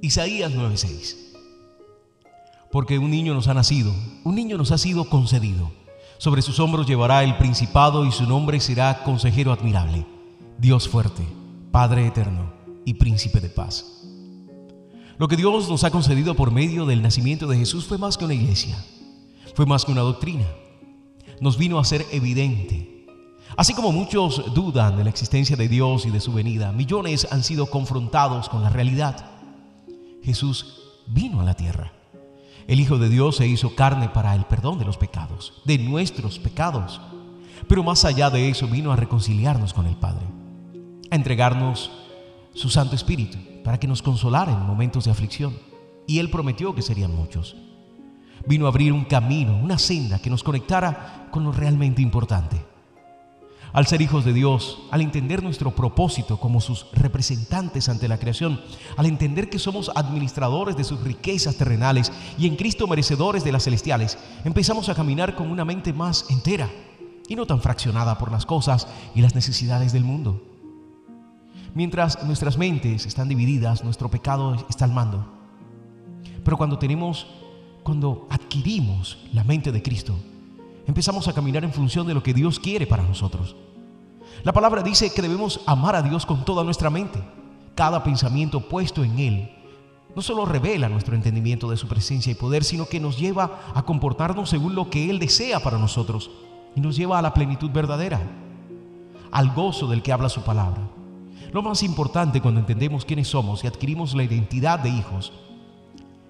Isaías 9:6. Porque un niño nos ha nacido, un niño nos ha sido concedido. Sobre sus hombros llevará el principado y su nombre será consejero admirable, Dios fuerte, Padre eterno y príncipe de paz. Lo que Dios nos ha concedido por medio del nacimiento de Jesús fue más que una iglesia, fue más que una doctrina. Nos vino a ser evidente. Así como muchos dudan de la existencia de Dios y de su venida, millones han sido confrontados con la realidad. Jesús vino a la tierra. El Hijo de Dios se hizo carne para el perdón de los pecados, de nuestros pecados. Pero más allá de eso vino a reconciliarnos con el Padre, a entregarnos su Santo Espíritu para que nos consolara en momentos de aflicción. Y Él prometió que serían muchos. Vino a abrir un camino, una senda que nos conectara con lo realmente importante al ser hijos de Dios, al entender nuestro propósito como sus representantes ante la creación, al entender que somos administradores de sus riquezas terrenales y en Cristo merecedores de las celestiales, empezamos a caminar con una mente más entera y no tan fraccionada por las cosas y las necesidades del mundo. Mientras nuestras mentes están divididas, nuestro pecado está al mando. Pero cuando tenemos, cuando adquirimos la mente de Cristo, empezamos a caminar en función de lo que Dios quiere para nosotros. La palabra dice que debemos amar a Dios con toda nuestra mente. Cada pensamiento puesto en Él no solo revela nuestro entendimiento de su presencia y poder, sino que nos lleva a comportarnos según lo que Él desea para nosotros y nos lleva a la plenitud verdadera, al gozo del que habla su palabra. Lo más importante cuando entendemos quiénes somos y adquirimos la identidad de hijos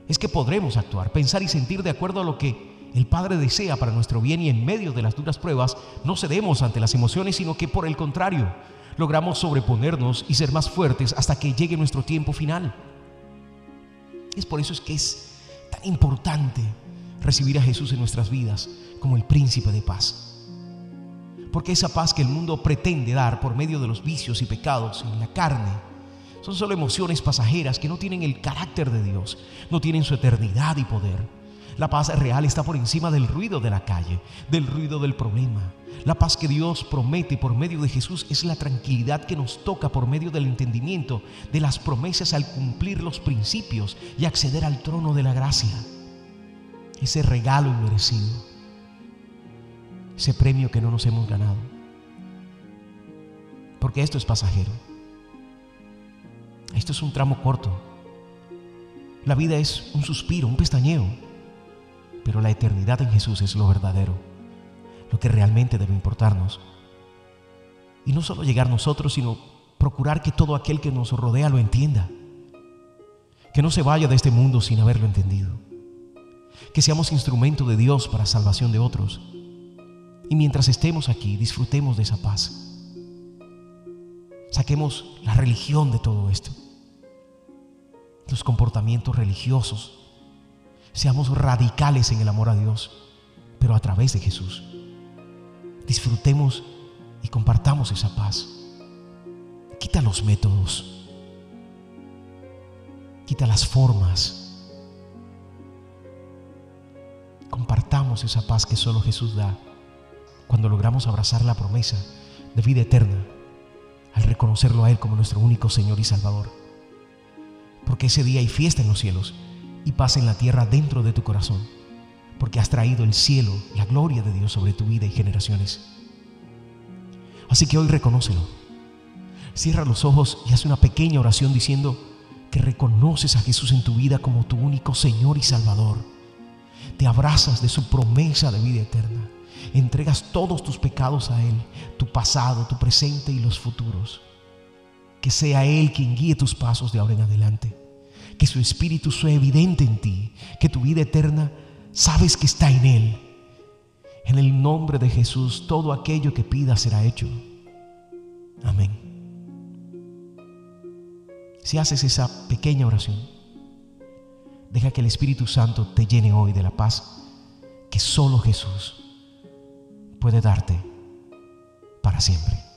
es que podremos actuar, pensar y sentir de acuerdo a lo que el Padre desea para nuestro bien y en medio de las duras pruebas no cedemos ante las emociones, sino que por el contrario, logramos sobreponernos y ser más fuertes hasta que llegue nuestro tiempo final. Es por eso es que es tan importante recibir a Jesús en nuestras vidas como el príncipe de paz. Porque esa paz que el mundo pretende dar por medio de los vicios y pecados en la carne son solo emociones pasajeras que no tienen el carácter de Dios, no tienen su eternidad y poder. La paz real está por encima del ruido de la calle, del ruido del problema. La paz que Dios promete por medio de Jesús es la tranquilidad que nos toca por medio del entendimiento de las promesas al cumplir los principios y acceder al trono de la gracia. Ese regalo inmerecido, ese premio que no nos hemos ganado. Porque esto es pasajero. Esto es un tramo corto. La vida es un suspiro, un pestañeo pero la eternidad en Jesús es lo verdadero, lo que realmente debe importarnos. Y no solo llegar nosotros, sino procurar que todo aquel que nos rodea lo entienda. Que no se vaya de este mundo sin haberlo entendido. Que seamos instrumento de Dios para salvación de otros. Y mientras estemos aquí, disfrutemos de esa paz. Saquemos la religión de todo esto. Los comportamientos religiosos Seamos radicales en el amor a Dios, pero a través de Jesús. Disfrutemos y compartamos esa paz. Quita los métodos. Quita las formas. Compartamos esa paz que solo Jesús da cuando logramos abrazar la promesa de vida eterna al reconocerlo a Él como nuestro único Señor y Salvador. Porque ese día hay fiesta en los cielos y paz en la tierra dentro de tu corazón, porque has traído el cielo, la gloria de Dios sobre tu vida y generaciones. Así que hoy reconócelo. Cierra los ojos y haz una pequeña oración diciendo que reconoces a Jesús en tu vida como tu único Señor y Salvador. Te abrazas de su promesa de vida eterna. Entregas todos tus pecados a Él, tu pasado, tu presente y los futuros. Que sea Él quien guíe tus pasos de ahora en adelante que su espíritu sea evidente en ti, que tu vida eterna sabes que está en Él. En el nombre de Jesús, todo aquello que pidas será hecho. Amén. Si haces esa pequeña oración, deja que el Espíritu Santo te llene hoy de la paz que solo Jesús puede darte para siempre.